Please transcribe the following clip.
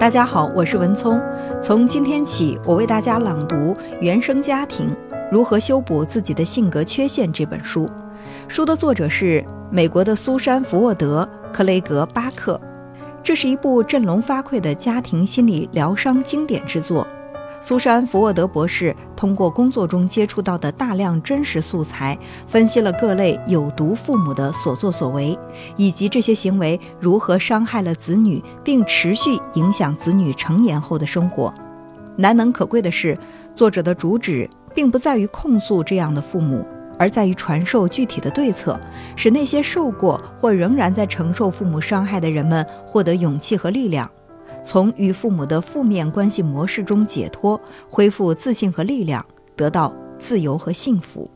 大家好，我是文聪。从今天起，我为大家朗读《原生家庭如何修补自己的性格缺陷》这本书。书的作者是美国的苏珊·福沃德·克雷格巴克。这是一部振聋发聩的家庭心理疗伤经典之作。苏珊·福沃德博士通过工作中接触到的大量真实素材，分析了各类有毒父母的所作所为，以及这些行为如何伤害了子女，并持续影响子女成年后的生活。难能可贵的是，作者的主旨并不在于控诉这样的父母，而在于传授具体的对策，使那些受过或仍然在承受父母伤害的人们获得勇气和力量。从与父母的负面关系模式中解脱，恢复自信和力量，得到自由和幸福。